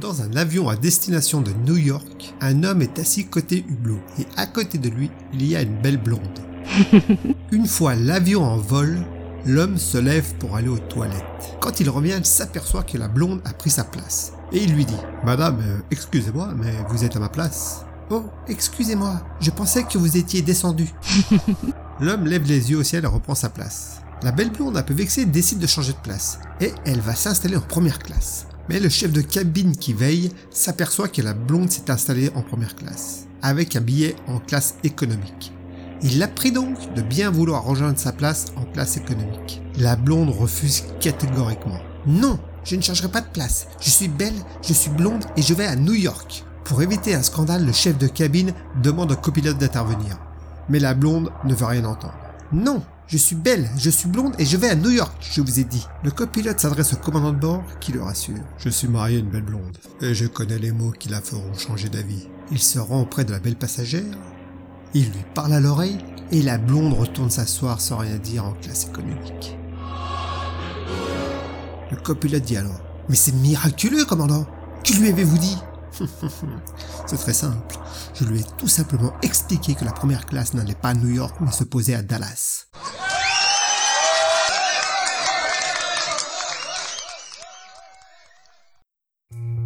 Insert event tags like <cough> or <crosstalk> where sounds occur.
Dans un avion à destination de New York, un homme est assis côté hublot et à côté de lui, il y a une belle blonde. <laughs> une fois l'avion en vol, l'homme se lève pour aller aux toilettes. Quand il revient, il s'aperçoit que la blonde a pris sa place. Et il lui dit Madame, euh, excusez-moi, mais vous êtes à ma place. Oh, excusez-moi, je pensais que vous étiez descendu. <laughs> L'homme lève les yeux au ciel et reprend sa place. La belle blonde, un peu vexée, décide de changer de place et elle va s'installer en première classe. Mais le chef de cabine qui veille s'aperçoit que la blonde s'est installée en première classe, avec un billet en classe économique. Il la prie donc de bien vouloir rejoindre sa place en classe économique. La blonde refuse catégoriquement. Non, je ne changerai pas de place. Je suis belle, je suis blonde et je vais à New York. Pour éviter un scandale, le chef de cabine demande au copilote d'intervenir. Mais la blonde ne veut rien entendre. Non, je suis belle, je suis blonde et je vais à New York, je vous ai dit. Le copilote s'adresse au commandant de bord qui le rassure. Je suis marié à une belle blonde et je connais les mots qui la feront changer d'avis. Il se rend auprès de la belle passagère, il lui parle à l'oreille et la blonde retourne s'asseoir sans rien dire en classe économique. Le copilote dit alors Mais c'est miraculeux, commandant Que lui avez-vous dit <laughs> C'est très simple. Je lui ai tout simplement expliqué que la première classe n'allait pas à New York mais se posait à Dallas.